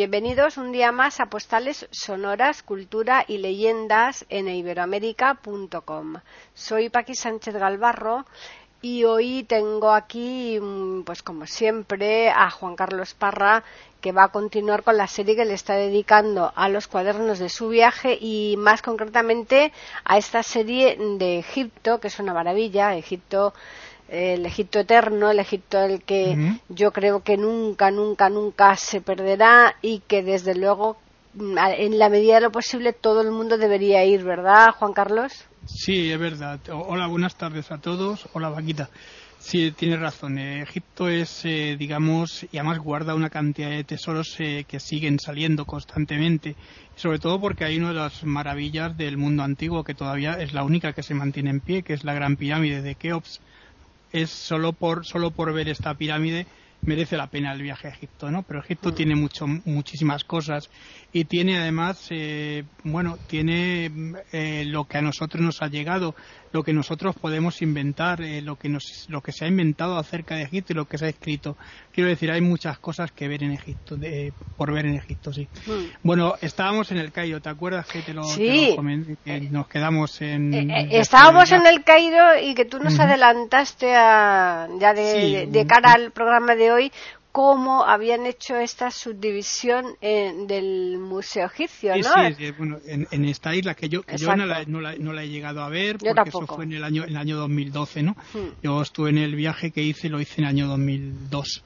Bienvenidos un día más a Postales Sonoras, Cultura y Leyendas en iberoamérica.com. Soy Paqui Sánchez Galvarro y hoy tengo aquí, mm, pues como siempre, a Juan Carlos Parra, que va a continuar con la serie que le está dedicando a los cuadernos de su viaje y más concretamente a esta serie de Egipto, que es una maravilla. Egipto el Egipto eterno, el Egipto el que yo creo que nunca, nunca, nunca se perderá y que desde luego mm, en la medida de lo posible todo el mundo debería ir, ¿verdad, Juan Carlos? Sí, es verdad. Hola, buenas tardes a todos. Hola, Vaquita. Sí, tienes razón. Eh, Egipto es, eh, digamos, y además guarda una cantidad de tesoros eh, que siguen saliendo constantemente. Sobre todo porque hay una de las maravillas del mundo antiguo que todavía es la única que se mantiene en pie, que es la Gran Pirámide de Keops es solo por, solo por ver esta pirámide merece la pena el viaje a Egipto, ¿no? Pero Egipto mm. tiene mucho, muchísimas cosas y tiene además, eh, bueno, tiene eh, lo que a nosotros nos ha llegado, lo que nosotros podemos inventar, eh, lo que nos, lo que se ha inventado acerca de Egipto y lo que se ha escrito. Quiero decir, hay muchas cosas que ver en Egipto, de, por ver en Egipto, sí. Mm. Bueno, estábamos en el Cairo, ¿te acuerdas que te lo, sí. que nos quedamos en? estábamos en el Cairo y que tú nos adelantaste a, ya de, de cara al programa de hoy cómo habían hecho esta subdivisión eh, del Museo Egipcio, ¿no? Sí, sí, bueno, en, esta isla que yo, yo no, la, no, la, he llegado a ver porque eso fue en el año, en el año 2012, ¿no? Hmm. Yo estuve en el viaje que hice, lo hice en el año 2002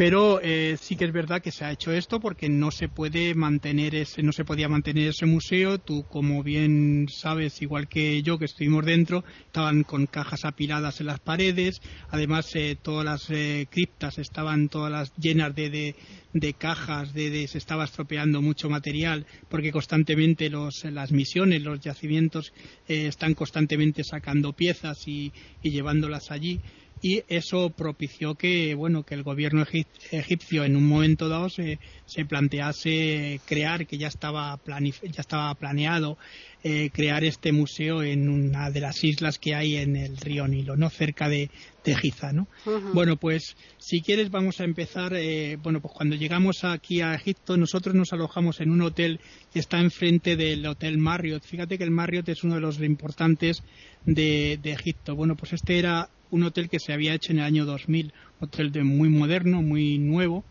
pero eh, sí que es verdad que se ha hecho esto porque no se puede mantener ese no se podía mantener ese museo. Tú como bien sabes igual que yo que estuvimos dentro estaban con cajas apiladas en las paredes. Además eh, todas las eh, criptas estaban todas las llenas de, de, cajas de, se estaba estropeando mucho material porque constantemente los, las misiones los yacimientos están constantemente sacando piezas y llevándolas allí y eso propició que bueno que el gobierno egipcio en un momento dado se, se plantease crear que ya estaba ya estaba planeado eh, crear este museo en una de las islas que hay en el río Nilo no cerca de, de Giza no bueno pues si quieres vamos a empezar eh, bueno pues cuando llegamos aquí a Egipto nosotros nos alojamos en un hotel que está enfrente del hotel Marriott. Fíjate que el Marriott es uno de los importantes de, de Egipto. Bueno pues este era un hotel que se había hecho en el año 2000, hotel de muy moderno, muy nuevo.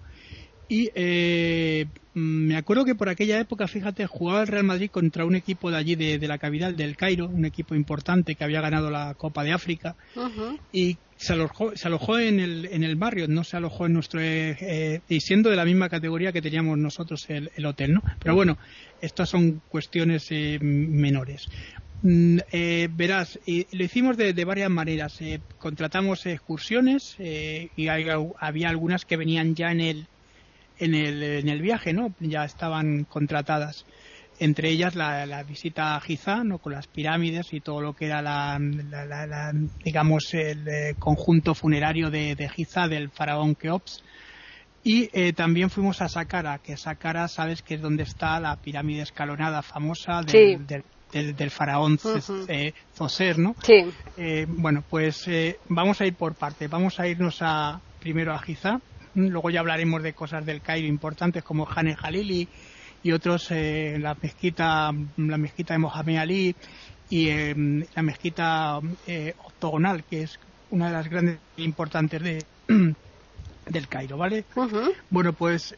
Y eh, me acuerdo que por aquella época, fíjate, jugaba el Real Madrid contra un equipo de allí, de, la capital del Cairo, un equipo importante que había ganado la Copa de África. Y se alojó, se alojó en el, en el barrio, no se alojó en nuestro. Eh, y siendo de la misma categoría que teníamos nosotros el, hotel, ¿no? Pero bueno, estas son cuestiones eh, menores. Mm, eh, verás, lo hicimos de, varias maneras. Eh, contratamos excursiones eh, y había algunas que venían ya en el, en el, en el viaje, ¿no? Ya estaban contratadas. Entre ellas la, visita a Giza, ¿no? Con las pirámides y todo lo que era la, digamos, el conjunto funerario de, de, Giza del faraón Keops. Y también fuimos a Saqqara, que Saqqara, sabes que es donde está la pirámide escalonada famosa del, del del, faraón uh Zoser, ¿no? Sí. Eh, bueno, pues eh, vamos a ir por parte. Vamos a irnos a primero a Giza. Luego ya hablaremos de cosas del Cairo importantes como Hane Jalili y otros, la mezquita, la mezquita de Mohamed Ali y la mezquita octogonal, que es una de las grandes e importantes de, del Cairo, ¿vale? Bueno, pues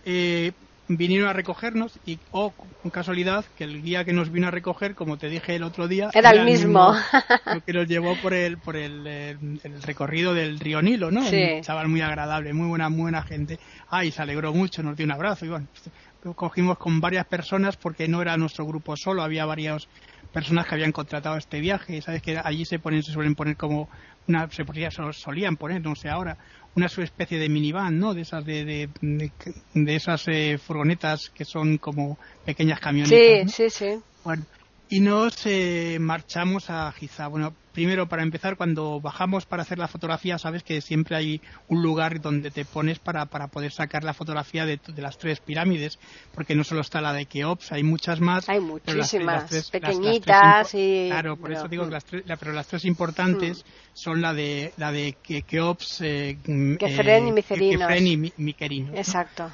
vinieron a recogernos y, oh, con casualidad, que el guía que nos vino a recoger, como te dije el otro día, era, el mismo. que nos llevó por el, por el, eh, el, recorrido del río Nilo, ¿no? Un chaval muy agradable, muy buena, muy buena gente. Ay, se alegró mucho, nos dio un abrazo y bueno, cogimos con varias personas porque no era nuestro grupo solo, había varias personas que habían contratado este viaje. Sabes que allí se ponen, se suelen poner como una, se solían poner, no sé ahora, una especie de minivan, ¿no? De esas de, de, esas eh, furgonetas que son como pequeñas camionetas. Sí, sí, sí. Bueno, y nos eh, marchamos a Giza. Bueno, primero, para empezar, cuando bajamos para hacer la fotografía, sabes que siempre hay un lugar donde te pones para, para poder sacar la fotografía de, las tres pirámides, porque no solo está la de Keops, hay muchas más. Hay muchísimas, pequeñitas y... Claro, por eso digo que las tres, pero las tres importantes mm. son la de la de Keops, eh, Kefren y Micerino. y Miquerino. Exacto.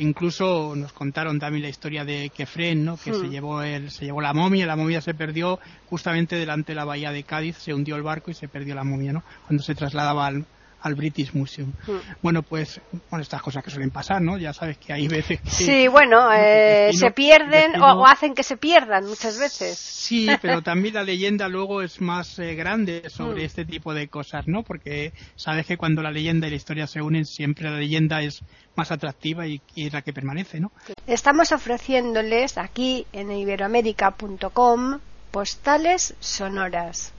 Incluso nos contaron también la historia de Kefren, ¿no? que se hmm. llevó el, se llevó la momia, la momia se perdió justamente delante de la bahía de Cádiz, se hundió el barco y se perdió la momia, ¿no? cuando se trasladaba al, al British Museum. Hmm. Bueno, pues bueno, estas cosas que suelen pasar, ¿no? Ya sabes que hay veces que... Sí, bueno, eh, se pierden o, hacen que se pierdan muchas veces. Sí, pero también la leyenda luego es más eh, grande sobre hmm. este tipo de cosas, ¿no? Porque sabes que cuando la leyenda y la historia se unen, siempre la leyenda es más atractiva y, es la que permanece, ¿no? Estamos ofreciéndoles aquí en iberoamérica.com postales sonoras.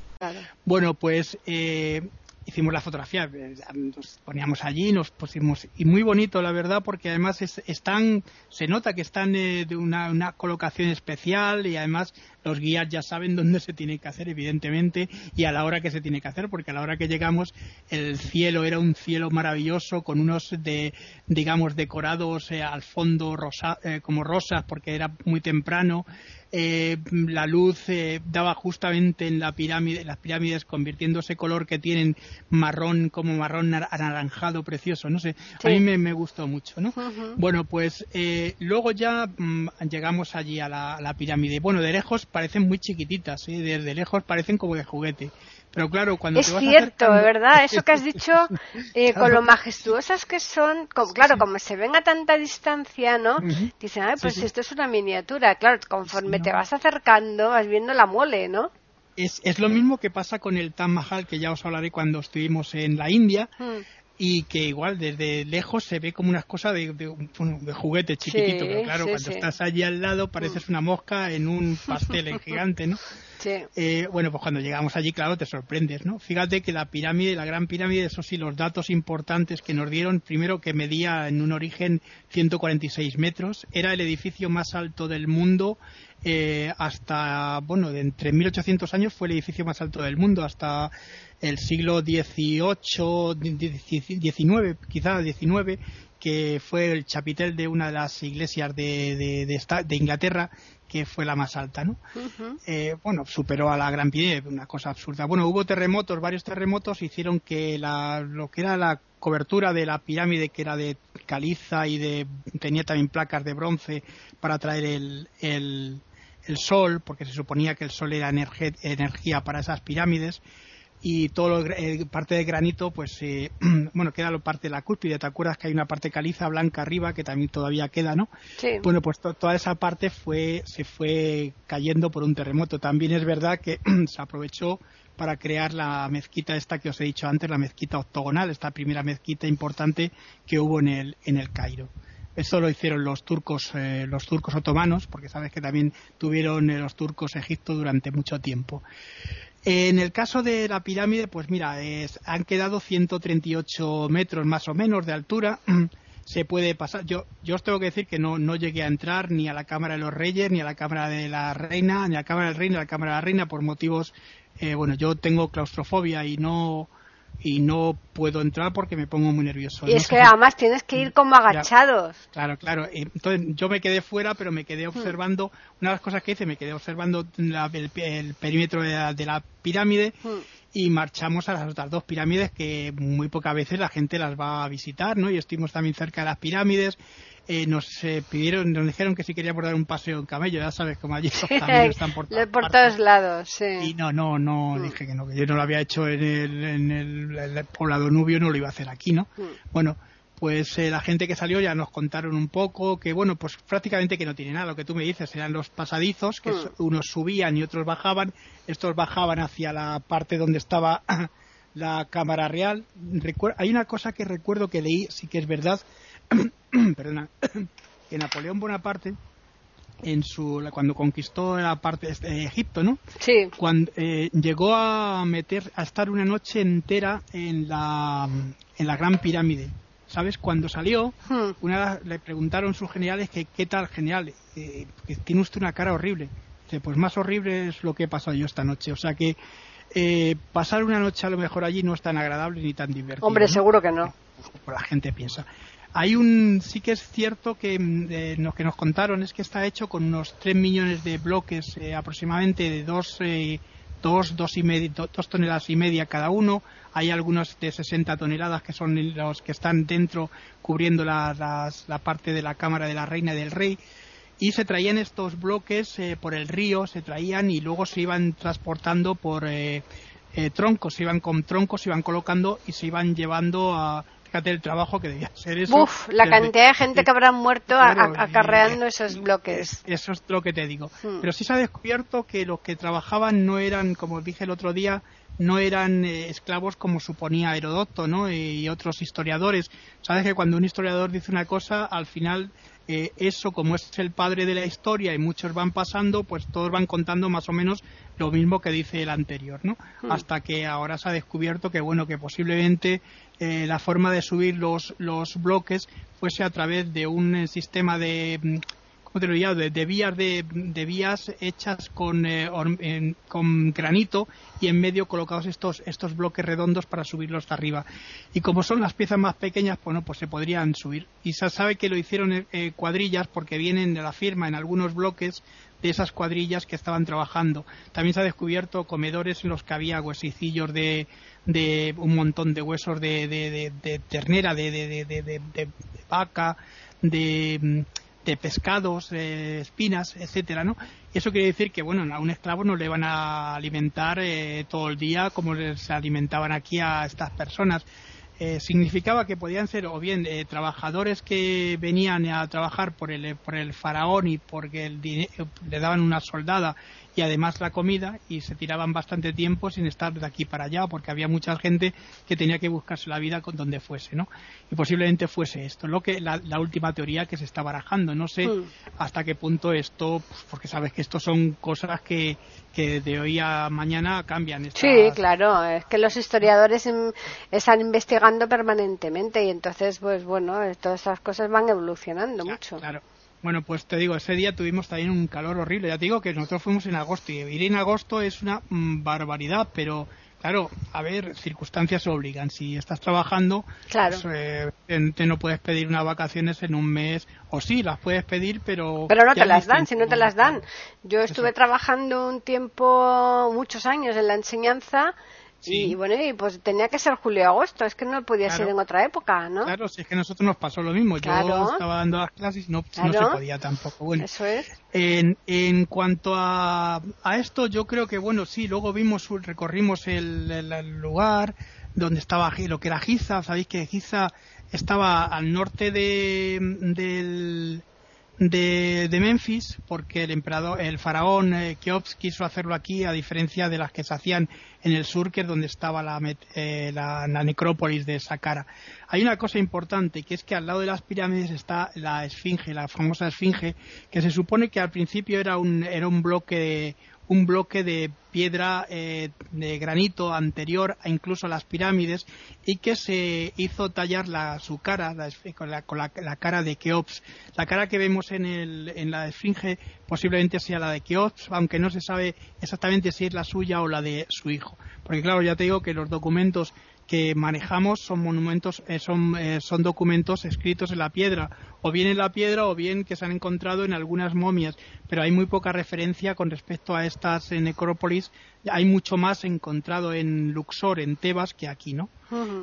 Bueno, pues eh, hicimos la fotografía, eh, nos poníamos allí, nos pusimos, y muy bonito la verdad, porque además están, se nota que están eh, de una, colocación especial y además los guías ya saben dónde se tiene que hacer, evidentemente, y a la hora que se tiene que hacer, porque a la hora que llegamos el cielo era un cielo maravilloso con unos de, digamos, decorados eh, al fondo rosa, como rosas, porque era muy temprano eh, la luz eh, daba justamente en la pirámide, las pirámides convirtiéndose color que tienen marrón como marrón anaranjado precioso, no sé, a mí me, gustó mucho, ¿no? Bueno, pues eh, luego ya mm, llegamos allí a la, pirámide. Bueno, de lejos parecen muy chiquititas, ¿eh? desde lejos parecen como de juguete. Pero claro, cuando es cierto, ¿verdad? Eso que has dicho, eh, con lo majestuosas que son, claro, como se ven a tanta distancia, ¿no? Dicen, Ay, pues esto es una miniatura. Claro, conforme te vas acercando, vas viendo la mole, ¿no? Es, es, lo mismo que pasa con el Taj Mahal, que ya os hablaré cuando estuvimos en la India. Hmm. Y que igual desde lejos se ve como unas cosas de, de, juguete chiquitito, pero claro, cuando estás allí al lado pareces una mosca en un pastel gigante, ¿no? Eh, bueno, pues cuando llegamos allí, claro, te sorprendes, ¿no? Fíjate que la pirámide, la gran pirámide, eso sí, los datos importantes que nos dieron, primero que medía en un origen 146 metros, era el edificio más alto del mundo eh, hasta, bueno, de entre 1800 años fue el edificio más alto del mundo, hasta el siglo XVIII, XIX, quizá XIX, que fue el chapitel de una de las iglesias de, de, de Inglaterra que fue la más alta, ¿no? Eh, bueno, superó a la Gran Pirámide, una cosa absurda. Bueno, hubo terremotos, varios terremotos hicieron que la, lo que era la cobertura de la pirámide, que era de caliza y de tenía también placas de bronce para traer el, el, el sol, porque se suponía que el sol era energía para esas pirámides, y todo lo, eh, parte de granito, pues, eh, bueno, queda lo parte de la cúspide. ¿Te acuerdas que hay una parte caliza blanca arriba que también todavía queda, no? Sí. Bueno, pues toda esa parte fue, se fue cayendo por un terremoto. También es verdad que se aprovechó para crear la mezquita esta que os he dicho antes, la mezquita octogonal, esta primera mezquita importante que hubo en el, en el Cairo. Eso lo hicieron los turcos, eh, los turcos otomanos, porque sabes que también tuvieron los turcos Egipto durante mucho tiempo. En el caso de la pirámide, pues mira, es, han quedado 138 metros más o menos de altura. Se puede pasar. Yo, yo os tengo que decir que no, no llegué a entrar ni a la Cámara de los Reyes, ni a la Cámara de la Reina, ni a la Cámara del Rey, ni a la Cámara de la Reina por motivos. Eh, bueno, yo tengo claustrofobia y no y no puedo entrar porque me pongo muy nervioso. Y es que además tienes que ir como agachados. Claro, claro. Entonces yo me quedé fuera, pero me quedé hmm. observando, una de las cosas que hice, me quedé observando el, perímetro de la, pirámide hmm. y marchamos a las otras dos pirámides que muy pocas veces la gente las va a visitar, ¿no? Y estuvimos también cerca de las pirámides eh, nos eh, pidieron, nos dijeron que si queríamos dar un paseo en camello, ya sabes como allí los camellos están por, por todos lados, sí. Y no, no, no, mm. dije que no, que yo no lo había hecho en el, en el, poblado nubio, no lo iba a hacer aquí, ¿no? Mm. Bueno, pues eh, la gente que salió ya nos contaron un poco que, bueno, pues prácticamente que no tiene nada. Lo que tú me dices eran los pasadizos, que mm. unos subían y otros bajaban. Estos bajaban hacia la parte donde estaba la cámara real. hay una cosa que recuerdo que leí, sí que es verdad, perdona, que Napoleón Bonaparte en su cuando conquistó la parte de este, Egipto, ¿no? Sí. Cuando eh, llegó a meter a estar una noche entera en la en la Gran Pirámide. ¿Sabes? Cuando salió, hmm. una, le preguntaron sus generales que qué tal general, eh, que tiene usted una cara horrible. Dice, pues más horrible es lo que he pasado yo esta noche. O sea que eh, pasar una noche a lo mejor allí no es tan agradable ni tan divertido. Hombre, seguro que no. La gente piensa. Hay un, sí que es cierto que mm, lo que nos contaron es que está hecho con unos 3 millones de bloques eh, aproximadamente de 2 eh, dos, dos, y media, dos toneladas y media cada uno. Hay algunos de 60 toneladas que son los que están dentro cubriendo la, la parte de la cámara de la reina y del rey. Y se traían estos bloques eh, por el río, se traían y luego se iban transportando por eh, troncos, se iban con troncos, se iban colocando y se iban llevando a, fíjate el trabajo que debía ser eso. Uf, la cantidad de gente que habrán muerto acarreando esos bloques. eso es lo que te digo. Hmm. Pero sí se ha descubierto que los que trabajaban no eran, como dije el otro día, no eran eh, esclavos como suponía Herodoto ¿no? y otros historiadores. Sabes que cuando un historiador dice una cosa, al final eh, eso, como es el padre de la historia y muchos van pasando, pues todos van contando más o menos lo mismo que dice el anterior, ¿no? Hmm. Hasta que ahora se ha descubierto que, bueno, que posiblemente eh, la forma de subir los, los bloques fuese a través de un sistema de mm, ¿cómo? De, vías de, vías hechas con, eh, con granito y en medio colocados estos estos bloques redondos para subirlos arriba y como son las piezas más pequeñas bueno pues se podrían subir y se sabe que lo hicieron eh, cuadrillas porque vienen de la firma en algunos bloques de esas cuadrillas que estaban trabajando. También se ha descubierto comedores en los que había huesicillos de, de un montón de huesos de, de, de ternera, de, vaca, de de pescados, espinas, etcétera, ¿no? Eso quiere decir que, bueno, a un esclavo no le van a alimentar eh, todo el día como se alimentaban aquí a estas personas. Eh, significaba que podían ser o bien eh, trabajadores que venían a trabajar por el, por el faraón y porque el le daban una soldada y además la comida y se tiraban bastante tiempo sin estar de aquí para allá porque había mucha gente que tenía que buscarse la vida con donde fuese, ¿no? Y posiblemente fuese esto, lo que la, última teoría que se está barajando. No sé hmm. hasta qué punto esto, pues, porque sabes que esto son cosas que, que de hoy a mañana cambian. Sí, claro, es que los historiadores están investigando permanentemente y entonces, pues bueno, todas esas cosas van evolucionando mucho. Claro. Bueno, pues te digo, ese día tuvimos también un calor horrible. Ya te digo que nosotros fuimos en agosto y ir en agosto es una mm, barbaridad, pero claro, a ver, circunstancias obligan. Si estás trabajando, claro. Pues, eh, no puedes pedir unas vacaciones en un mes, o sí, las puedes pedir, pero... Pero no te las dan, si no te las dan. Yo estuve trabajando un tiempo, muchos años en la enseñanza y bueno, y pues tenía que ser julio-agosto, es que no podía ser en otra época, ¿no? Claro, si es que a nosotros nos pasó lo mismo. Yo estaba dando las clases y no, no se podía tampoco. Bueno, eso es. En, en cuanto a, a esto, yo creo que, bueno, sí, luego vimos, recorrimos el, el, lugar donde estaba lo que era Giza. Sabéis que Giza estaba al norte de, del de, Memphis porque el emperador, el faraón eh, quiso hacerlo aquí a diferencia de las que se hacían en el sur que es donde estaba la, eh, la, necrópolis de Saqqara. Hay una cosa importante que es que al lado de las pirámides está la esfinge, la famosa esfinge que se supone que al principio era un, era un bloque un bloque de piedra eh, de granito anterior a incluso a las pirámides y que se hizo tallar la, su cara la, con la, cara de Keops. La cara que vemos en, el, en la esfinge posiblemente sea la de Keops, aunque no se sabe exactamente si es la suya o la de su hijo. Porque claro, ya te digo que los documentos que manejamos son monumentos, eh, son, eh, son documentos escritos en la piedra, o bien en la piedra o bien que se han encontrado en algunas momias, pero hay muy poca referencia con respecto a estas eh, necrópolis. Hay mucho más encontrado en Luxor, en Tebas, que aquí, ¿no?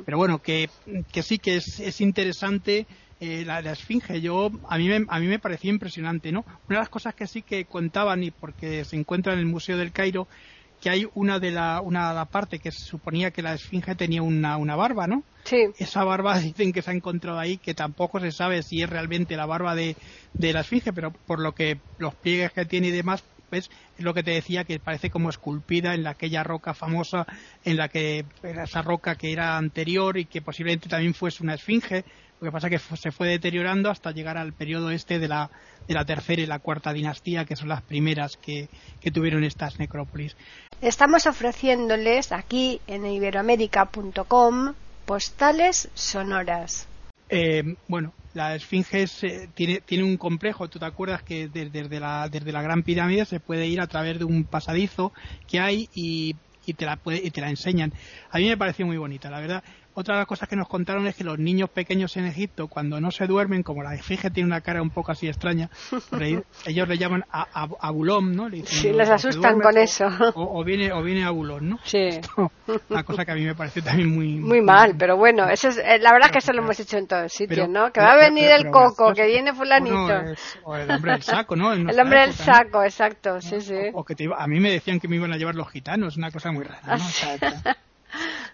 Pero bueno, que, que sí que es, es interesante la, la, esfinge. Yo a mí me, a mí me pareció impresionante, ¿no? Una de las cosas que sí que contaban y porque se encuentra en el Museo del Cairo que hay una de la, una parte que se suponía que la esfinge tenía una, una barba, ¿no? Sí. Esa barba dicen que se ha encontrado ahí, que tampoco se sabe si es realmente la barba de, de la esfinge, pero por lo que los pliegues que tiene y demás, es lo que te decía que parece como esculpida en aquella roca famosa en la que esa roca que era anterior y que posiblemente también fuese una esfinge lo que pasa que se fue deteriorando hasta llegar al periodo este de la, de la tercera y la cuarta dinastía, que son las primeras que, tuvieron estas necrópolis. Estamos ofreciéndoles aquí en iberoamérica.com postales sonoras. Eh, bueno, la Esfinge eh, tiene, tiene un complejo. Tú te acuerdas que desde, la, desde la Gran Pirámide se puede ir a través de un pasadizo que hay y te la y te la enseñan. A mí me pareció muy bonita, la verdad. Otra de las cosas que nos contaron es que los niños pequeños en Egipto, cuando no se duermen, como la efigie tiene una cara un poco así extraña, ellos le llaman a, abulón, ¿no? sí, les asustan con eso. O, viene o viene abulón, ¿no? Sí. una cosa que a mí me parece también muy... Muy mal, pero bueno, eso es, eh, la verdad es que eso lo hemos hecho en todos sitios, ¿no? Que va a venir el coco, que viene fulanito. o el hombre del saco, ¿no? el hombre del saco, exacto, sí, sí. O, que a mí me decían que me iban a llevar los gitanos, una cosa muy rara, ¿no?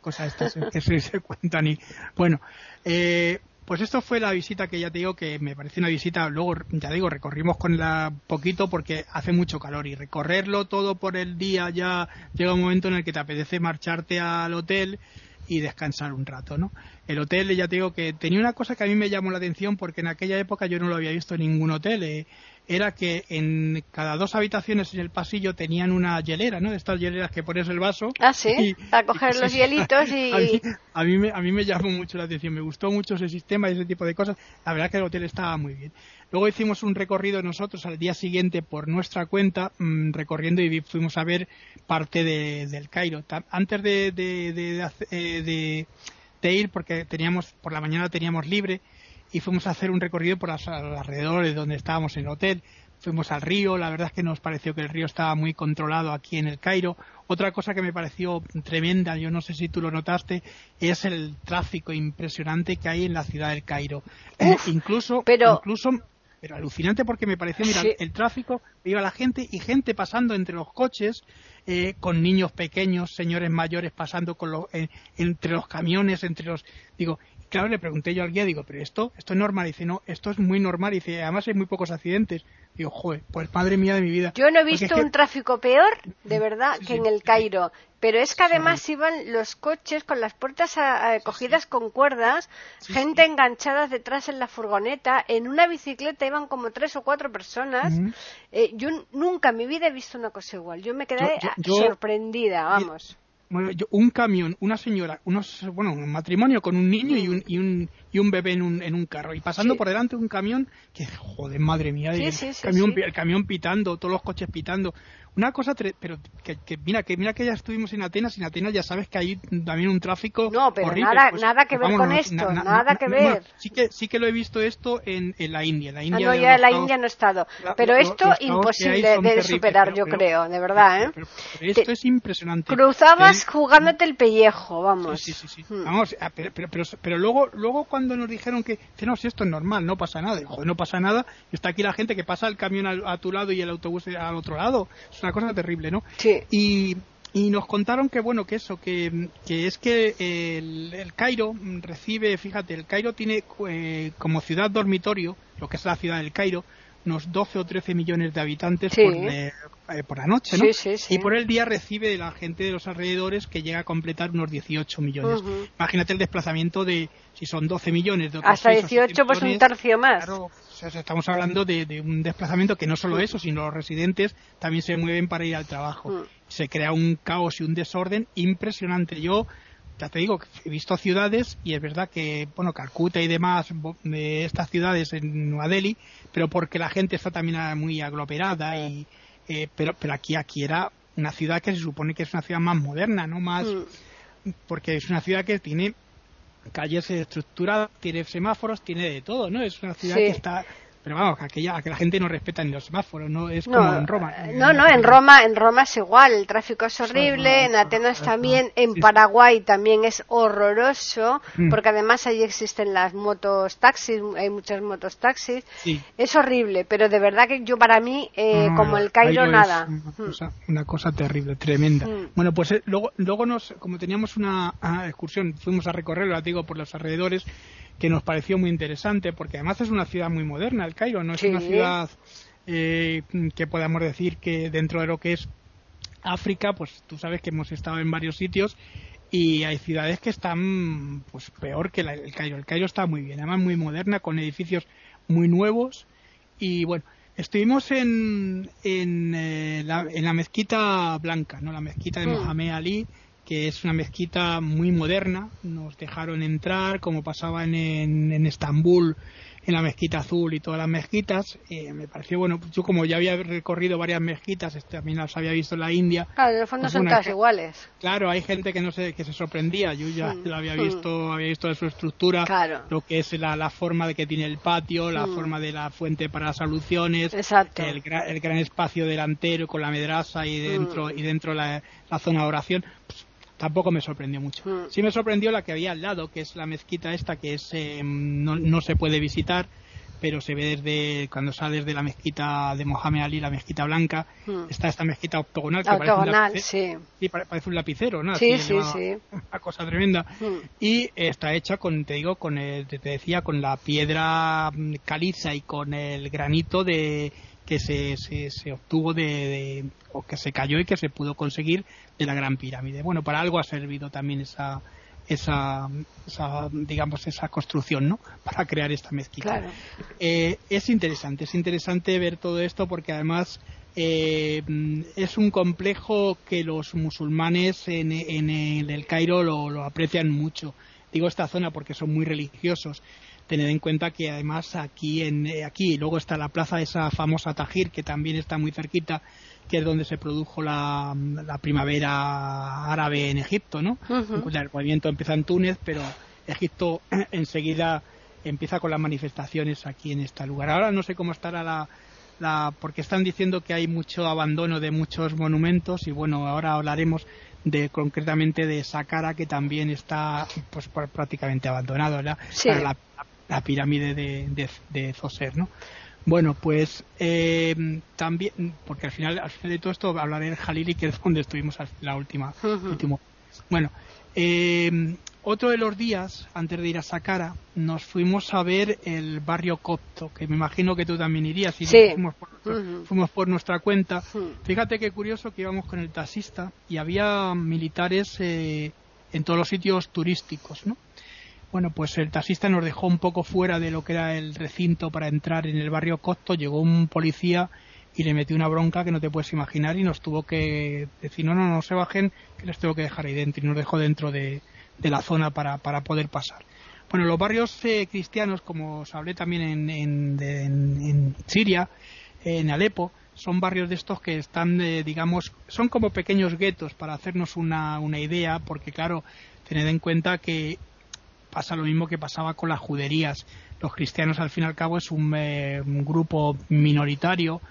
Cosas estas que se, cuentan y bueno eh, pues esto fue la visita que ya te digo que me pareció una visita luego ya digo recorrimos con la poquito porque hace mucho calor y recorrerlo todo por el día ya llega un momento en el que te apetece marcharte al hotel y descansar un rato, ¿no? El hotel, ya te digo que tenía una cosa que a mí me llamó la atención porque en aquella época yo no lo había visto en ningún hotel. Eh, era que en cada dos habitaciones en el pasillo tenían una hielera, ¿no? De estas hieleras que pones el vaso. Ah, sí, para coger los hielitos y... A mí, me, a mí me llamó mucho la atención, me gustó mucho ese sistema y ese tipo de cosas. La verdad que el hotel estaba muy bien. Luego hicimos un recorrido nosotros al día siguiente por nuestra cuenta, mm, recorriendo y fuimos a ver parte de, del Cairo. Antes de, de, de, de ir, porque teníamos por la mañana teníamos libre, y fuimos a hacer un recorrido por los alrededores donde estábamos en el hotel. Fuimos al río, la verdad es que nos pareció que el río estaba muy controlado aquí en el Cairo. Otra cosa que me pareció tremenda, yo no sé si tú lo notaste, es el tráfico impresionante que hay en la ciudad del Cairo. Eh, incluso, pero... incluso pero alucinante porque me pareció, mira, el tráfico, iba la gente y gente pasando entre los coches, eh, con niños pequeños, señores mayores pasando con entre los camiones, entre los... Digo, claro, le pregunté yo al guía, digo, pero esto, esto es normal. dice, no, esto es muy normal. dice, además hay muy pocos accidentes. Digo, joder, pues madre mía de mi vida. Yo no he visto un tráfico peor, de verdad, que en el Cairo. Pero es que además iban los coches con las puertas cogidas con cuerdas, gente enganchada detrás en la furgoneta, en una bicicleta iban como tres o cuatro personas. Eh, yo nunca en mi vida he visto una cosa igual. Yo me quedé sorprendida, vamos un camión, una señora, unos, bueno, un matrimonio con un niño y un, y un, y un bebé en un, en un carro. Y pasando por delante un camión que, joder, madre mía, camión, el camión pitando, todos los coches pitando. Una cosa, pero que, mira, que mira que ya estuvimos en Atenas y en Atenas ya sabes que hay también un tráfico No, pero nada, pues, nada que ver con esto, nada que ver. sí que sí que lo he visto esto en, en la India, la India ah, no, ya en la India no he estado, pero esto imposible de superar, yo creo, de verdad, ¿eh? esto es impresionante. Cruzabas jugándote el pellejo, vamos. Sí, sí, sí. Hmm. Vamos, ah, pero, pero, pero, luego luego cuando nos dijeron que, no, si esto es normal, no pasa nada, joder, no pasa nada, está aquí la gente que pasa el camión a, tu lado y el autobús al otro lado una cosa terrible, ¿no? Sí. Y, y nos contaron que, bueno, que eso, que, que es que el, Cairo recibe, fíjate, el Cairo tiene eh, como ciudad dormitorio, lo que es la ciudad del Cairo, unos 12 o 13 millones de habitantes por, eh, por, la noche, ¿no? Sí, sí, y por el día recibe de la gente de los alrededores que llega a completar unos 18 millones. Imagínate el desplazamiento de, si son 12 millones, de Hasta 18, pues un tercio más. Claro, estamos hablando de, un desplazamiento que no solo eso, sino los residentes también se mueven para ir al trabajo. Mm. Se crea un caos y un desorden impresionante. Yo, ya te digo, he visto ciudades y es verdad que, bueno, Calcuta y demás de estas ciudades en Nueva Delhi, pero porque la gente está también muy aglomerada y, eh, pero, pero aquí, aquí era una ciudad que se supone que es una ciudad más moderna, ¿no? Más, mm. porque es una ciudad que tiene calles estructuradas, tiene semáforos, tiene de todo, ¿no? Es una ciudad que está pero vamos, que, aquella, que la gente no respeta ni los semáforos, no es como en Roma. No, no, en Roma, en Roma es igual, el tráfico es horrible, en Atenas también, en Paraguay también es horroroso, mm. porque además allí existen las motos taxis, hay muchas motos taxis, es horrible, pero de verdad que yo para mí, eh, como el Cairo, nada. Una cosa, terrible, tremenda. Mm. Bueno, pues eh, luego, luego nos, como teníamos una ah, excursión, fuimos a recorrer, lo digo, por los alrededores, que nos pareció muy interesante, porque además es una ciudad muy moderna, el Cairo, no es una ciudad eh, que podamos decir que dentro de lo que es África, pues tú sabes que hemos estado en varios sitios y hay ciudades que están pues peor que el Cairo. El Cairo está muy bien, además muy moderna, con edificios muy nuevos y bueno, estuvimos en, en, eh, la, en la mezquita blanca, no la mezquita de mm. Mohamed Ali, que es una mezquita muy moderna. Nos dejaron entrar, como pasaba en, en, Estambul, en la mezquita azul y todas las mezquitas. Eh, me pareció, bueno, yo como ya había recorrido varias mezquitas, este, también las había visto en la India. Claro, en el fondo pues son todas iguales. Claro, hay gente que no sé, que se sorprendía. Yo ya mm, lo había visto, mm. había visto de su estructura, lo que es la, la, forma de que tiene el patio, la mm. forma de la fuente para las soluciones, El, el, gran espacio delantero con la medrasa y dentro, y dentro la, la zona de oración. Pues, tampoco me sorprendió mucho. Mm. Sí me sorprendió la que había al lado, que es la mezquita esta, que es eh, no, no, se puede visitar, pero se ve desde cuando sales de la mezquita de Mohamed Ali, la mezquita blanca, mm. está esta mezquita octogonal que parece, un lapicero, sí. parece un lapicero, ¿no? Sí, sí, sí. Una cosa tremenda. Mm. Y está hecha con, te digo, con el, te decía, con la piedra caliza y con el granito de que se, se, obtuvo de, o que se cayó y que se pudo conseguir de la Gran Pirámide. Bueno, para algo ha servido también esa, esa, digamos esa construcción no para crear esta mezquita. Eh, es interesante es interesante ver todo esto porque además eh, es un complejo que los musulmanes en, en el Cairo lo, lo, aprecian mucho. Digo esta zona porque son muy religiosos tened en cuenta que además aquí en eh, aquí luego está la plaza de esa famosa Tajir que también está muy cerquita que es donde se produjo la, primavera árabe en Egipto no el movimiento empieza en Túnez pero Egipto enseguida empieza con las manifestaciones aquí en este lugar. Ahora no sé cómo estará la, la porque están diciendo que hay mucho abandono de muchos monumentos y bueno ahora hablaremos de concretamente de Saqqara que también está pues prácticamente abandonado la, la pirámide de, de, Zoser, ¿no? Bueno, pues eh, también, porque al final, al final de todo esto hablaré del Jalili, que es donde estuvimos la última. último. Bueno, eh, otro de los días, antes de ir a Saqqara, nos fuimos a ver el barrio copto, que me imagino que tú también irías, y fuimos, por, fuimos, por, nuestra cuenta. Fíjate qué curioso que íbamos con el taxista y había militares eh, en todos los sitios turísticos, ¿no? Bueno, pues el taxista nos dejó un poco fuera de lo que era el recinto para entrar en el barrio Cocto. Llegó un policía y le metió una bronca que no te puedes imaginar y nos tuvo que decir, no, no, no se bajen, que les tengo que dejar ahí dentro. Y nos dejó dentro de, la zona para, poder pasar. Bueno, los barrios eh, cristianos, como os hablé también en, en, Siria, en Alepo, son barrios de estos que están, eh, digamos, son como pequeños guetos para hacernos una idea, porque claro, tened en cuenta que pasa lo mismo que pasaba con las juderías. Los cristianos, al fin y al cabo, es un, eh, grupo minoritario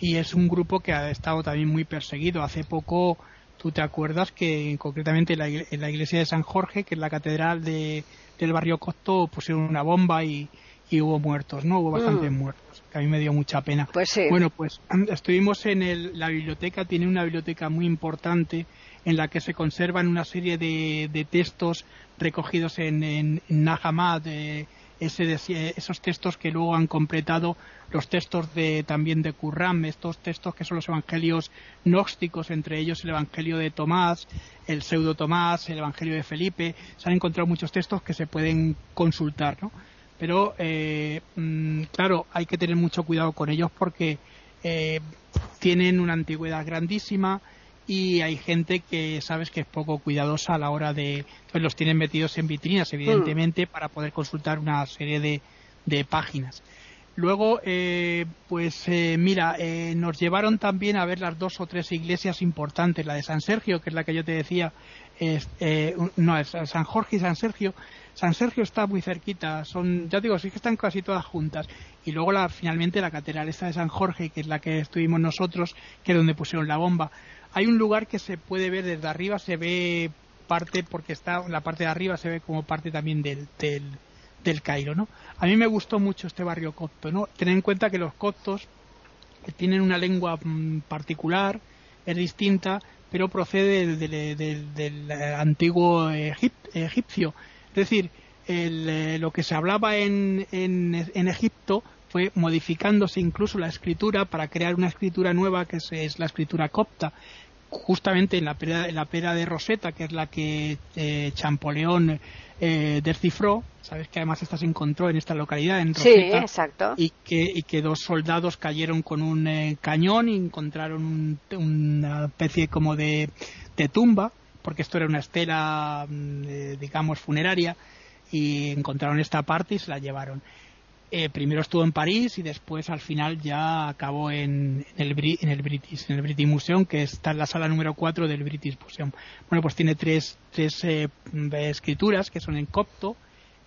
y es un grupo que ha estado también muy perseguido. Hace poco, tú te acuerdas que concretamente en la, iglesia de San Jorge, que es la catedral de, del barrio Cocto, pusieron una bomba y, hubo muertos, ¿no? Hubo bastantes mm. muertos, que a mí me dio mucha pena. Pues Bueno, pues estuvimos en la biblioteca, tiene una biblioteca muy importante en la que se conservan una serie de, textos recogidos en, en, esos textos que luego han completado los textos de, también de Qur'an, estos textos que son los evangelios gnósticos, entre ellos el evangelio de Tomás, el pseudo Tomás, el evangelio de Felipe. Se han encontrado muchos textos que se pueden consultar, ¿no? Pero, eh, mm, claro, hay que tener mucho cuidado con ellos porque eh, tienen una antigüedad grandísima, y hay gente que sabes que es poco cuidadosa a la hora de pues los tienen metidos en vitrinas evidentemente para poder consultar una serie de, de páginas. Luego eh, pues eh, mira eh, nos llevaron también a ver las dos o tres iglesias importantes la de San Sergio que es la que yo te decía es, no San Jorge y San Sergio San Sergio está muy cerquita son ya digo sí que están casi todas juntas y luego la, finalmente la catedral esta de San Jorge que es la que estuvimos nosotros que es donde pusieron la bomba hay un lugar que se puede ver desde arriba, se ve parte, porque está la parte de arriba se ve como parte también del, del, Cairo, ¿no? A mí me gustó mucho este barrio copto, ¿no? Ten en cuenta que los coptos tienen una lengua mm, particular, es distinta, pero procede del, antiguo egipcio. Es decir, eh, lo que se hablaba en, en, Egipto fue modificándose incluso la escritura para crear una escritura nueva que es la escritura copta justamente en la pera, la pera de Rosetta, que es la que eh, Champoleón eh, descifró, sabes que además esta se encontró en esta localidad, en Rosetta, exacto. Y, que, y que dos soldados cayeron con un eh, cañón y encontraron una especie como de, de, tumba, porque esto era una estela, mm, digamos, funeraria, y encontraron esta parte y se la llevaron. Eh, primero estuvo en París y después al final ya acabó en, el, en el British en el British Museum que está en la sala número 4 del British Museum. Bueno pues tiene tres, tres eh, escrituras que son en copto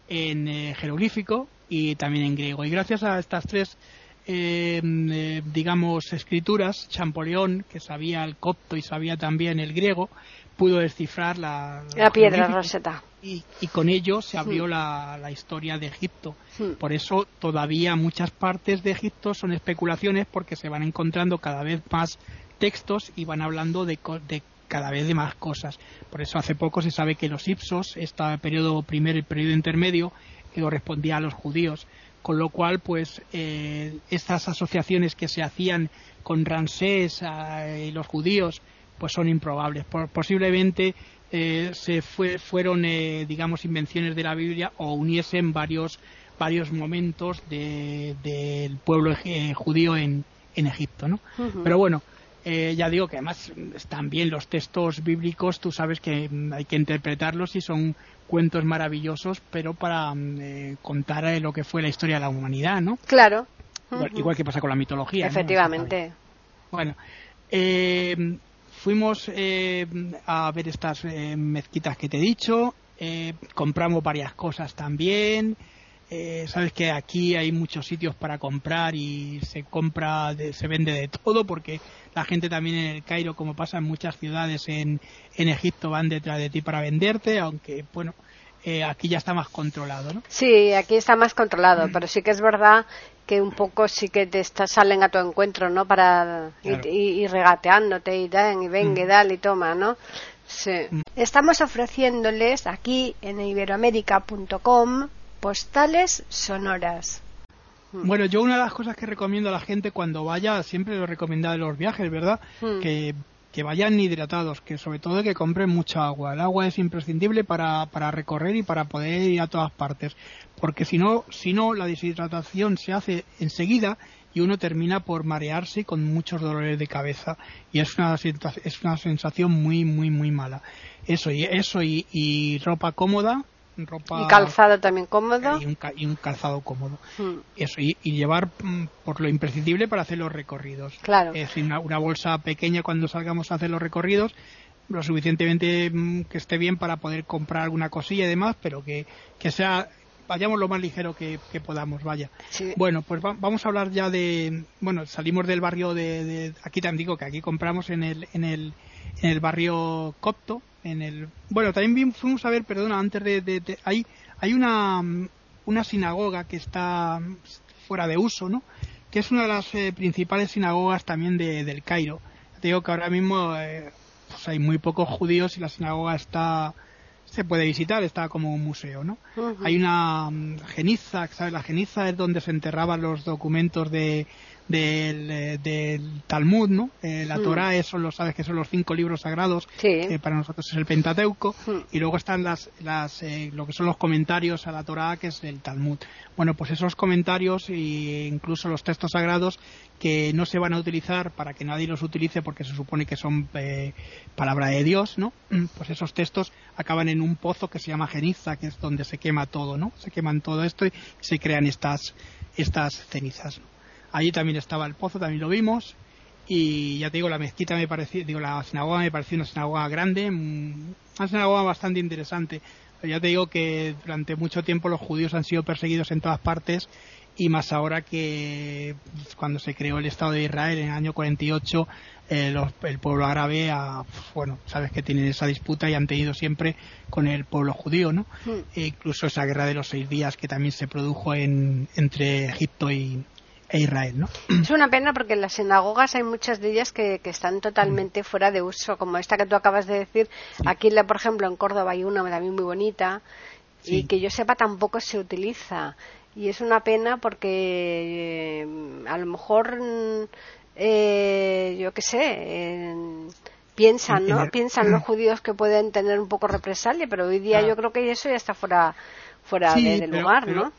en eh, jeroglífico y también en griego. Y gracias a estas tres digamos escrituras Champollion que sabía el copto y sabía también el griego pudo descifrar la, la, piedra roseta. Y, con ello se abrió la, historia de Egipto. Por eso todavía muchas partes de Egipto son especulaciones porque se van encontrando cada vez más textos y van hablando de, de cada vez de más cosas. Por eso hace poco se sabe que los Ipsos, este periodo primero y periodo intermedio, correspondía a los judíos. Con lo cual, pues, eh, estas asociaciones que se hacían con Ramsés y los judíos pues son improbables. posiblemente eh, se fueron, eh, digamos, invenciones de la Biblia o uniesen varios, varios momentos del pueblo eh, judío en, en Egipto, ¿no? Pero bueno, ya digo que además están bien los textos bíblicos, tú sabes que hay que interpretarlos y son cuentos maravillosos, pero para contar lo que fue la historia de la humanidad, ¿no? Claro. Igual, que pasa con la mitología. Efectivamente. Bueno, eh, fuimos eh, a ver estas eh, mezquitas que te he dicho, eh, compramos varias cosas también. sabes que aquí hay muchos sitios para comprar y se compra, se vende de todo porque la gente también en el Cairo, como pasa en muchas ciudades en, en Egipto, van detrás de ti para venderte, aunque bueno, aquí ya está más controlado, ¿no? Sí, aquí está más controlado, pero sí que es verdad que un poco sí que te salen a tu encuentro, ¿no? Para ir, regateándote y dan y venga, y mm. dale y toma, ¿no? Sí. Mm. Estamos ofreciéndoles aquí en iberoamérica.com postales sonoras. Mm. Bueno, yo una de las cosas que recomiendo a la gente cuando vaya, siempre lo recomiendo de los viajes, ¿verdad? Que que vayan hidratados, que sobre todo que compren mucha agua. El agua es imprescindible para, para recorrer y para poder ir a todas partes, porque si no, si no, la deshidratación se hace enseguida y uno termina por marearse con muchos dolores de cabeza y es una, es una sensación muy, muy, muy mala. Eso y, eso y ropa cómoda, y calzado también cómodo. Y un, calzado cómodo. Hmm. Eso, y, llevar mm, por lo imprescindible para hacer los recorridos. Claro. Es decir, una, bolsa pequeña cuando salgamos a hacer los recorridos, lo suficientemente mm, que esté bien para poder comprar alguna cosilla y demás, pero que, que sea vayamos lo más ligero que, podamos, vaya. Bueno, pues vamos a hablar ya de, bueno, salimos del barrio de, aquí también digo que aquí compramos en el, en el, en el barrio Copto, en el bueno también fuimos a ver perdona antes de, hay hay una una sinagoga que está fuera de uso no que es una de las eh, principales sinagogas también de, del Cairo te digo que ahora mismo eh, pues hay muy pocos judíos y la sinagoga está se puede visitar, está como un museo, ¿no? Hay una um, geniza, ¿sabes? La geniza es donde se enterraban los documentos de, del, eh, del Talmud, ¿no? Eh, la mm. Torah, eso lo sabes que son los cinco libros sagrados, que para nosotros es el Pentateuco, mm. y luego están las, las, eh, lo que son los comentarios a la Torah, que es el Talmud. Bueno, pues esos comentarios e incluso los textos sagrados que no se van a utilizar para que nadie los utilice porque se supone que son palabra de Dios, ¿no? Pues esos textos acaban en un pozo que se llama Geniza, que es donde se quema todo, ¿no? Se queman todo esto y se crean estas, estas cenizas. Allí también estaba el pozo, también lo vimos. Y ya te digo, la mezquita me pareció, digo, la sinagoga me pareció una sinagoga grande, mm, una sinagoga bastante interesante. Pero ya te digo que durante mucho tiempo los judíos han sido perseguidos en todas partes y más ahora que pues, cuando se creó el Estado de Israel en el año 48, eh, el pueblo árabe, bueno, sabes que tienen esa disputa y han tenido siempre con el pueblo judío, ¿no? Hmm. E incluso esa guerra de los seis días que también se produjo en, entre Egipto y, e Israel, ¿no? Es una pena porque en las sinagogas hay muchas de ellas que, están totalmente mm. fuera de uso, como esta que tú acabas de decir. Aquí, por ejemplo, en Córdoba hay una también muy bonita y que yo sepa tampoco se utiliza. Y es una pena porque eh, a lo mejor, eh, yo qué sé, piensan, ¿no? Piensan los judíos que pueden tener un poco represalia, pero hoy día yo creo que eso ya está fuera, fuera de, del lugar, ¿no?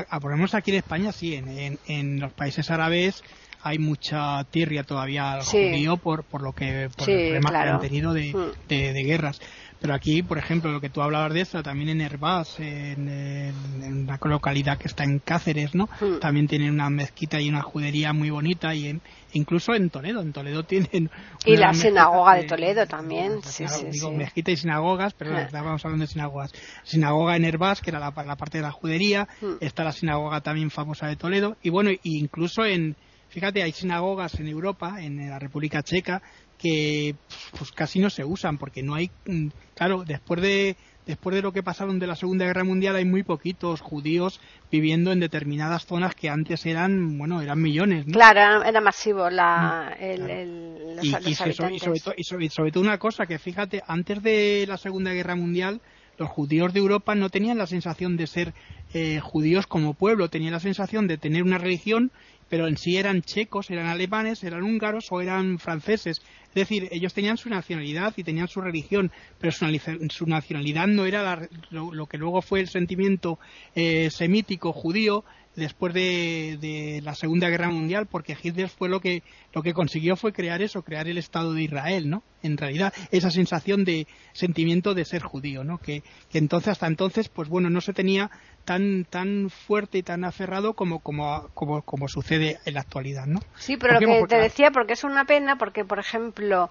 A, por lo menos aquí en España sí, en, en, los países árabes hay mucha tirria todavía al judío por, por lo que por el problema que han tenido de, mm. de, guerras. Pero aquí, por ejemplo, lo que tú hablabas de esto, también en Herbás, en, en, una localidad que está en Cáceres, ¿no? Mm. También tienen una mezquita y una judería muy bonita y incluso en Toledo, en Toledo tienen... Y la sinagoga de, Toledo también, sí, sí, digo, mezquita y sinagogas, pero ah. estábamos hablando de sinagogas. Sinagoga en Herbás, que era la, la parte de la judería, mm. está la sinagoga también famosa de Toledo, y bueno, incluso en Fíjate, hay sinagogas en Europa, en la República Checa, que pues casi no se usan porque no hay, mm, claro, después de después de lo que pasaron de la Segunda Guerra Mundial hay muy poquitos judíos viviendo en determinadas zonas que antes eran, bueno, eran millones. Claro, era, masivo la, el, los, y, sobre sobre todo una cosa que fíjate, antes de la Segunda Guerra Mundial los judíos de Europa no tenían la sensación de ser eh, judíos como pueblo, tenían la sensación de tener una religión pero en sí eran checos, eran alemanes, eran húngaros o eran franceses. Es decir, ellos tenían su nacionalidad y tenían su religión, pero su, nacionalidad no era lo, que luego fue el sentimiento eh, semítico judío después de, la Segunda Guerra Mundial, porque Hitler fue lo que, lo que consiguió fue crear eso, crear el Estado de Israel, ¿no? En realidad, esa sensación de sentimiento de ser judío, ¿no? Que, que entonces, hasta entonces, pues bueno, no se tenía tan tan fuerte y tan aferrado como como, como, como sucede en la actualidad, ¿no? Sí, pero lo que te decía, porque es una pena, porque, por ejemplo,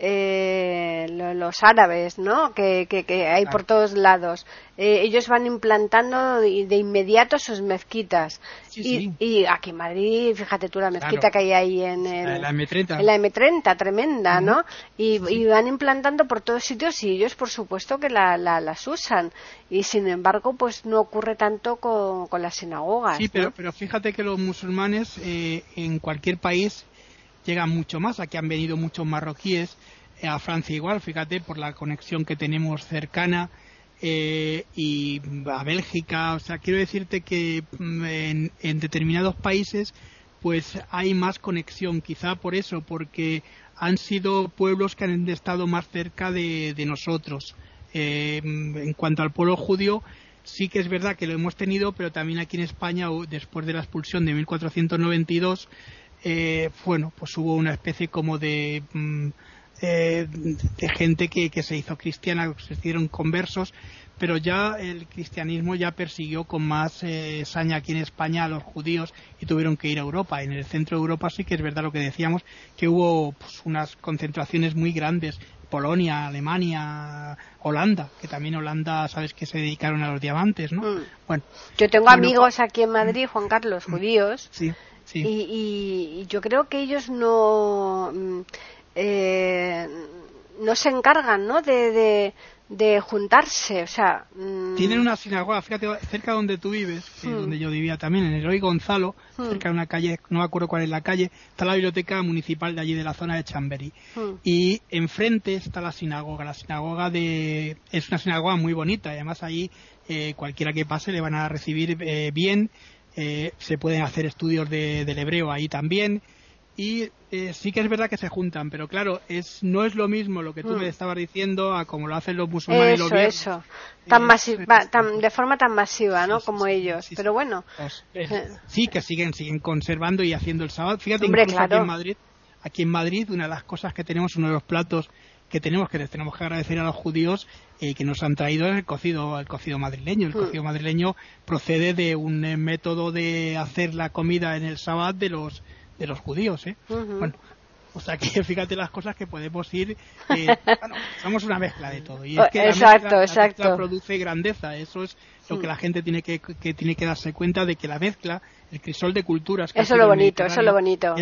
eh, los árabes, ¿no? Que, que, hay por todos lados. Eh, ellos van implantando de, inmediato sus mezquitas. y, aquí en Madrid, fíjate tú la mezquita que hay ahí en, la M30. En la M30, tremenda, ¿no? Y, van implantando por todos sitios y ellos, por supuesto, que la, las usan. Y sin embargo, pues no ocurre tanto con, con las sinagogas. Sí, pero, pero fíjate que los musulmanes eh, en cualquier país llegan mucho más. Aquí han venido muchos marroquíes, eh, a Francia igual, fíjate, por la conexión que tenemos cercana. Eh, y a Bélgica, o sea, quiero decirte que mm, en, determinados países pues hay más conexión, quizá por eso, porque han sido pueblos que han estado más cerca de, nosotros. Eh, en cuanto al pueblo judío, sí que es verdad que lo hemos tenido, pero también aquí en España, después de la expulsión de 1492, eh, bueno, pues hubo una especie como de, mm, eh, de gente que, que, se hizo cristiana, se hicieron conversos, pero ya el cristianismo ya persiguió con más eh, saña aquí en España a los judíos y tuvieron que ir a Europa. En el centro de Europa sí que es verdad lo que decíamos, que hubo pues, unas concentraciones muy grandes. Polonia, Alemania, Holanda, que también Holanda, sabes que se dedicaron a los diamantes, ¿no? Mm. Bueno. Yo tengo amigos aquí en Madrid, Juan Carlos, judíos. Sí y, yo creo que ellos no, mm, eh, no se encargan ¿no? de, de, juntarse. O sea, mm. Tienen una sinagoga, fíjate, cerca donde tú vives, hmm. donde yo vivía también, en el Roy Gonzalo, hmm. cerca de una calle, no me acuerdo cuál es la calle, está la biblioteca municipal de allí, de la zona de Chamberí. Hmm. Y enfrente está la sinagoga. La sinagoga de es una sinagoga muy bonita, y además allí eh, cualquiera que pase le van a recibir eh, bien eh, se pueden hacer estudios del hebreo ahí también y eh, sí que es verdad que se juntan, pero claro, es no es lo mismo lo que tú mm. me estabas diciendo a como lo hacen los musulmanes. Eso, eso, tan masiva, tan, de forma tan masiva, ¿no? como ellos. pero bueno. Pues, sí, que siguen siguen conservando y haciendo el sábado. Fíjate, incluso aquí en Madrid, aquí en Madrid, una de las cosas que tenemos, uno de los platos que tenemos que tenemos que agradecer a los judíos eh, que nos han traído el cocido el cocido madrileño el mm. cocido madrileño procede de un eh, método de hacer la comida en el sábado de los de los judíos ¿eh? bueno o sea que fíjate las cosas que podemos ir eh, bueno, somos una mezcla de todo y es que exacto, la, exacto. produce grandeza eso es lo que mm. la gente tiene que, que, tiene que darse cuenta de que la mezcla el crisol de culturas eso es lo bonito eso es lo bonito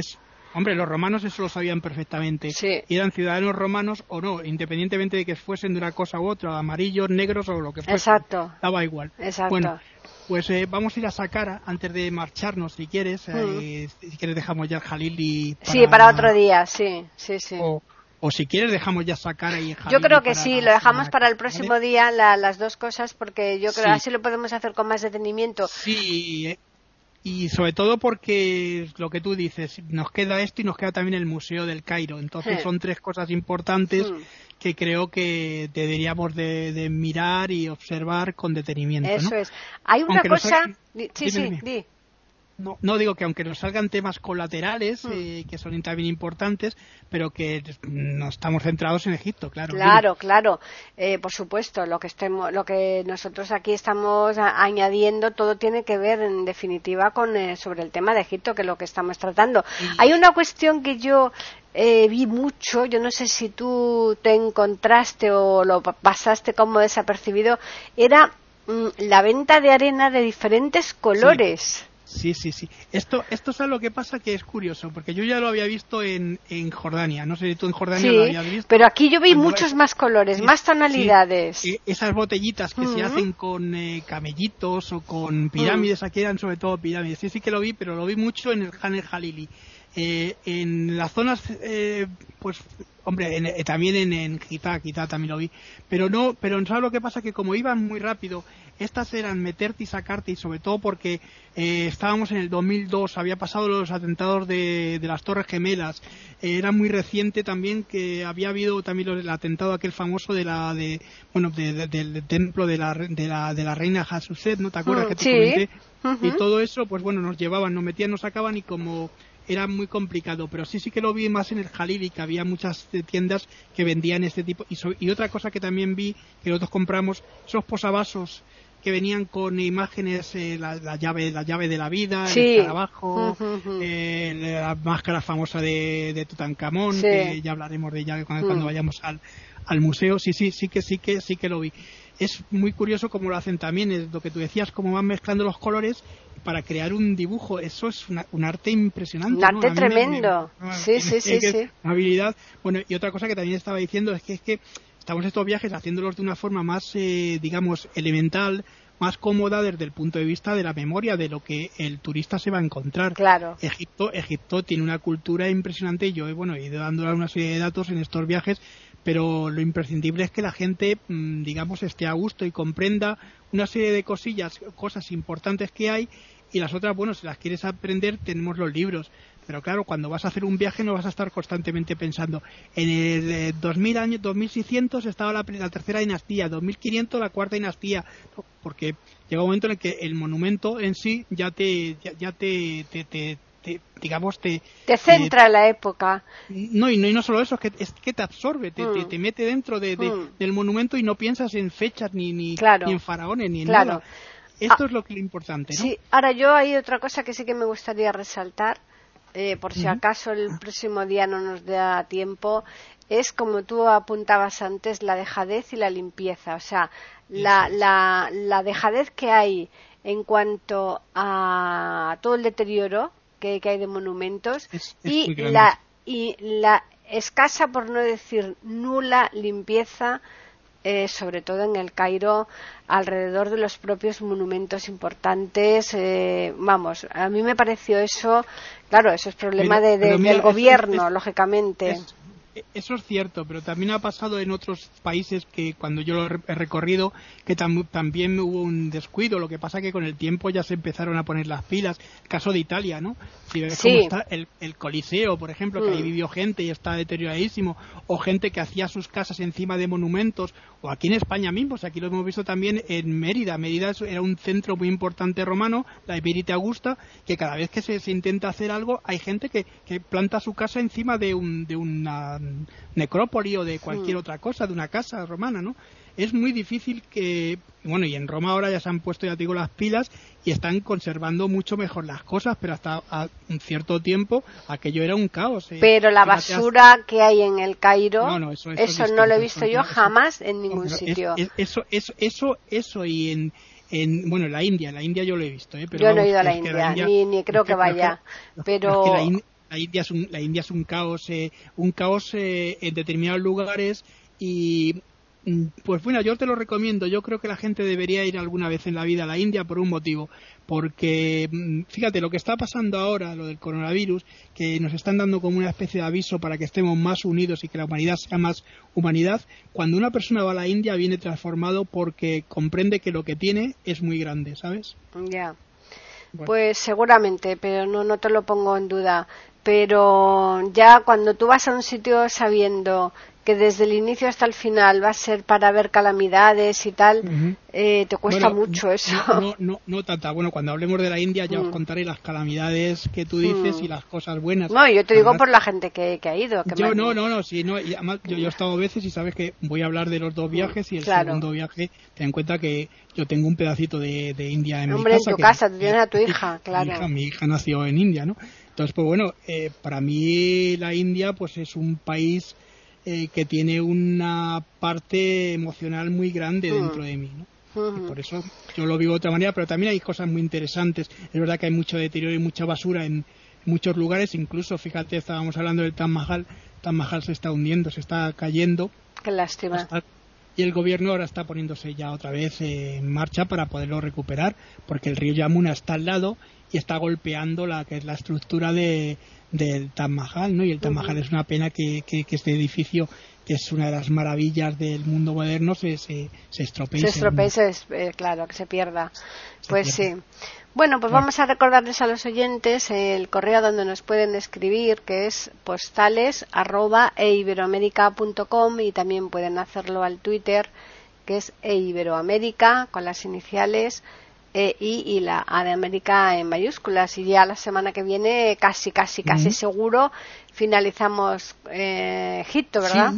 Hombre, los romanos eso lo sabían perfectamente. Sí. Y eran ciudadanos romanos o no, independientemente de que fuesen de una cosa u otra, amarillos, negros o lo que fuese. Exacto. Daba igual. Exacto. Bueno, pues eh, vamos a ir a Sacara antes de marcharnos, si quieres. Eh, si quieres dejamos ya el Jalil y... Sí, para otro día, sí, sí, sí. O, si quieres dejamos ya Sacara y Jalil. Yo creo que sí, lo dejamos para el próximo día las dos cosas porque yo creo que así lo podemos hacer con más detenimiento. Sí, eh, y sobre todo porque lo que tú dices, nos queda esto y nos queda también el Museo del Cairo. Entonces son tres cosas importantes hmm. que creo que deberíamos de, mirar y observar con detenimiento. Eso es. Hay una cosa... sí, sí, No, no digo que aunque nos salgan temas colaterales, mm. eh, que son también importantes, pero que no estamos centrados en Egipto, claro. Claro, claro, eh, por supuesto, lo que, estemos, lo que nosotros aquí estamos añadiendo, todo tiene que ver, en definitiva, con eh, sobre el tema de Egipto, que es lo que estamos tratando. Hay una cuestión que yo vi mucho, yo no sé si tú te encontraste o lo pasaste como desapercibido, era mm, la venta de arena de diferentes colores. Sí, sí, sí. Esto, esto es algo que pasa que es curioso, porque yo ya lo había visto en, en Jordania. No sé si tú en Jordania lo habías visto. Pero aquí yo vi muchos más colores, más tonalidades. E, esas botellitas que se hacen con eh, camellitos o con pirámides, aquí eran sobre todo pirámides. Sí, sí que lo vi, pero lo vi mucho en el Han el Jalili. Eh, en las zonas, eh, pues, hombre, eh, también en, en Gita, también lo vi, pero no, pero ¿sabes lo que pasa? Que como iban muy rápido, estas eran meterte y sacarte, y sobre todo porque estábamos en el 2002, había pasado los atentados de, las Torres Gemelas, era muy reciente también que había habido también el atentado aquel famoso de la, de, bueno, del templo de la, de la, de la reina Hasuset, ¿no te acuerdas mm, que te comenté? Y todo eso, pues bueno, nos llevaban, nos metían, nos sacaban y como era muy complicado, pero sí sí que lo vi más en el Jalili, que había muchas tiendas que vendían este tipo. Y, y otra cosa que también vi, que nosotros compramos, esos posavasos que venían con imágenes, eh, la, llave, la llave de la vida, el escarabajo, eh, la máscara famosa de, de Tutankamón, que ya hablaremos de ella cuando, cuando vayamos al, al museo. Sí, sí, sí que sí que sí que lo vi es muy curioso cómo lo hacen también, es lo que tú decías, cómo van mezclando los colores para crear un dibujo. Eso es un arte impresionante. Un arte tremendo. sí, sí, sí, sí. Habilidad. Bueno, y otra cosa que también estaba diciendo es que es que estamos estos viajes haciéndolos de una forma más, eh, digamos, elemental, más cómoda desde el punto de vista de la memoria de lo que el turista se va a encontrar. Claro. Egipto, Egipto tiene una cultura impresionante. Yo bueno, he ido dando una serie de datos en estos viajes pero lo imprescindible es que la gente, mm, digamos, esté a gusto y comprenda una serie de cosillas, cosas importantes que hay y las otras, bueno, si las quieres aprender, tenemos los libros. Pero claro, cuando vas a hacer un viaje no vas a estar constantemente pensando. En el 2000 años, 2600 estaba la, la tercera dinastía, 2500 la cuarta dinastía, porque llega un momento en el que el monumento en sí ya te, ya, te, te, digamos, te... Te centra en la época. No y, no, y no solo eso, es que, es que te absorbe, te, te, mm. mete dentro de, mm. del monumento y no piensas en fechas, ni, ni, ni en faraones, ni en nada. Esto ah, es lo que es importante, ¿no? Sí, ahora yo hay otra cosa que sí que me gustaría resaltar, eh, por si acaso el próximo día no nos da tiempo, es como tú apuntabas antes, la dejadez y la limpieza. O sea, la, la, la dejadez que hay en cuanto a todo el deterioro que, hay de monumentos y, la, y la escasa, por no decir nula, limpieza, eh, sobre todo en el Cairo, alrededor de los propios monumentos importantes. Eh, vamos, a mí me pareció eso, claro, eso es problema de, del gobierno, lógicamente. Eso es cierto, pero también ha pasado en otros países que cuando yo lo he recorrido que también hubo un descuido. Lo que pasa que con el tiempo ya se empezaron a poner las pilas. El caso de Italia, ¿no? Si ves cómo está el, Coliseo, por ejemplo, que ahí mm. vivió gente y está deterioradísimo, o gente que hacía sus casas encima de monumentos, o aquí en España mismo, aquí lo hemos visto también en Mérida. Mérida era un centro muy importante romano, la Epirite Augusta, que cada vez que se, intenta hacer algo, hay gente que, que planta su casa encima de, un, de una necrópoli o de cualquier mm. otra cosa, de una casa romana, ¿no? Es muy difícil que, bueno, y en Roma ahora ya se han puesto, ya digo, las pilas y están conservando mucho mejor las cosas, pero hasta un cierto tiempo aquello era un caos. ¿eh? Pero la basura que hay en el Cairo, eso, no lo he visto yo jamás en ningún sitio. eso, eso, eso, eso y en, en bueno, en la India, la India yo lo he visto, ¿eh? Pero yo no he ido a la India, ni, creo que vaya, pero la India es un, la India es un caos, eh, un caos eh, en determinados lugares y mm, pues bueno, yo te lo recomiendo. Yo creo que la gente debería ir alguna vez en la vida a la India por un motivo. Porque, mm, fíjate, lo que está pasando ahora, lo del coronavirus, que nos están dando como una especie de aviso para que estemos más unidos y que la humanidad sea más humanidad, cuando una persona va a la India viene transformado porque comprende que lo que tiene es muy grande, ¿sabes? Ya. Pues seguramente, pero no, no te lo pongo en duda pero ya cuando tú vas a un sitio sabiendo que desde el inicio hasta el final va a ser para ver calamidades y tal, eh, te cuesta mucho eso. No, no, no, tanta. Bueno, cuando hablemos de la India ya os mm. contaré las calamidades que tú dices mm. y las cosas buenas. No, yo te digo por la gente que, ha ido. yo no, no, no, sí, no. además, yo, he estado veces y sabes que voy a hablar de los dos mm, viajes y el segundo viaje, ten en cuenta que yo tengo un pedacito de, India en mi casa. en tu casa, tú tienes a tu hija, claro. Mi hija, nació en India, ¿no? Entonces, pues bueno, eh, para mí la India pues es un país eh, que tiene una parte emocional muy grande dentro de mí. ¿no? por eso yo lo vivo de otra manera, pero también hay cosas muy interesantes. Es verdad que hay mucho deterioro y mucha basura en muchos lugares, incluso, fíjate, estábamos hablando del Taj Mahal, Taj Mahal se está hundiendo, se está cayendo. Qué lástima. y el gobierno ahora está poniéndose ya otra vez en marcha para poderlo recuperar, porque el río Yamuna está al lado y está golpeando la que es la estructura de, del Taj Mahal, ¿no? Y el Taj Mahal es una pena que, que, este edificio, que es una de las maravillas del mundo moderno, se, se, se estropee. Se estropee, eh, claro, que se pierda. pues sí. Bueno, pues vamos a recordarles a los oyentes el correo donde nos pueden escribir, que es postales arroba y también pueden hacerlo al Twitter, que es eiberoamérica con las iniciales e, y la A de América en mayúsculas. Y ya la semana que viene, casi, casi, casi seguro, finalizamos eh, Egipto, ¿verdad?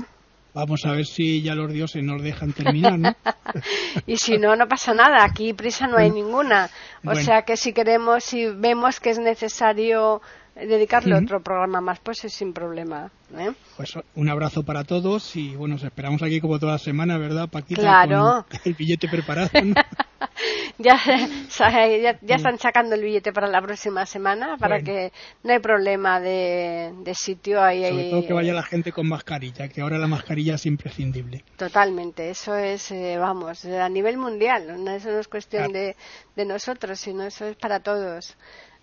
Vamos a ver si ya los dioses nos dejan terminar, ¿no? y si no, no pasa nada. Aquí prisa no hay ninguna. O sea que si queremos, si vemos que es necesario dedicarle otro programa más, pues es sin problema. ¿eh? Pues un abrazo para todos y bueno, nos esperamos aquí como toda la semana, ¿verdad, Paquita? Claro. Con el billete preparado. ya, ya, están sacando el billete para la próxima semana para que no hay problema de, sitio ahí. Sobre todo que vaya la gente con mascarilla, que ahora la mascarilla es imprescindible. Totalmente, eso es, eh, vamos, a nivel mundial, eso no es cuestión de, de nosotros, sino eso es para todos.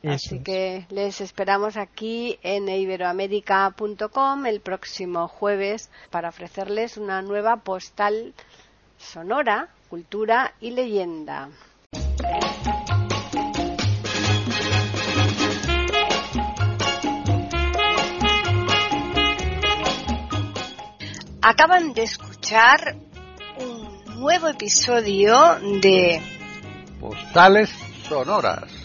Así que les esperamos aquí en iberoamérica.com el próximo jueves para ofrecerles una nueva postal sonora, cultura y leyenda. Acaban de escuchar un nuevo episodio de Postales Sonoras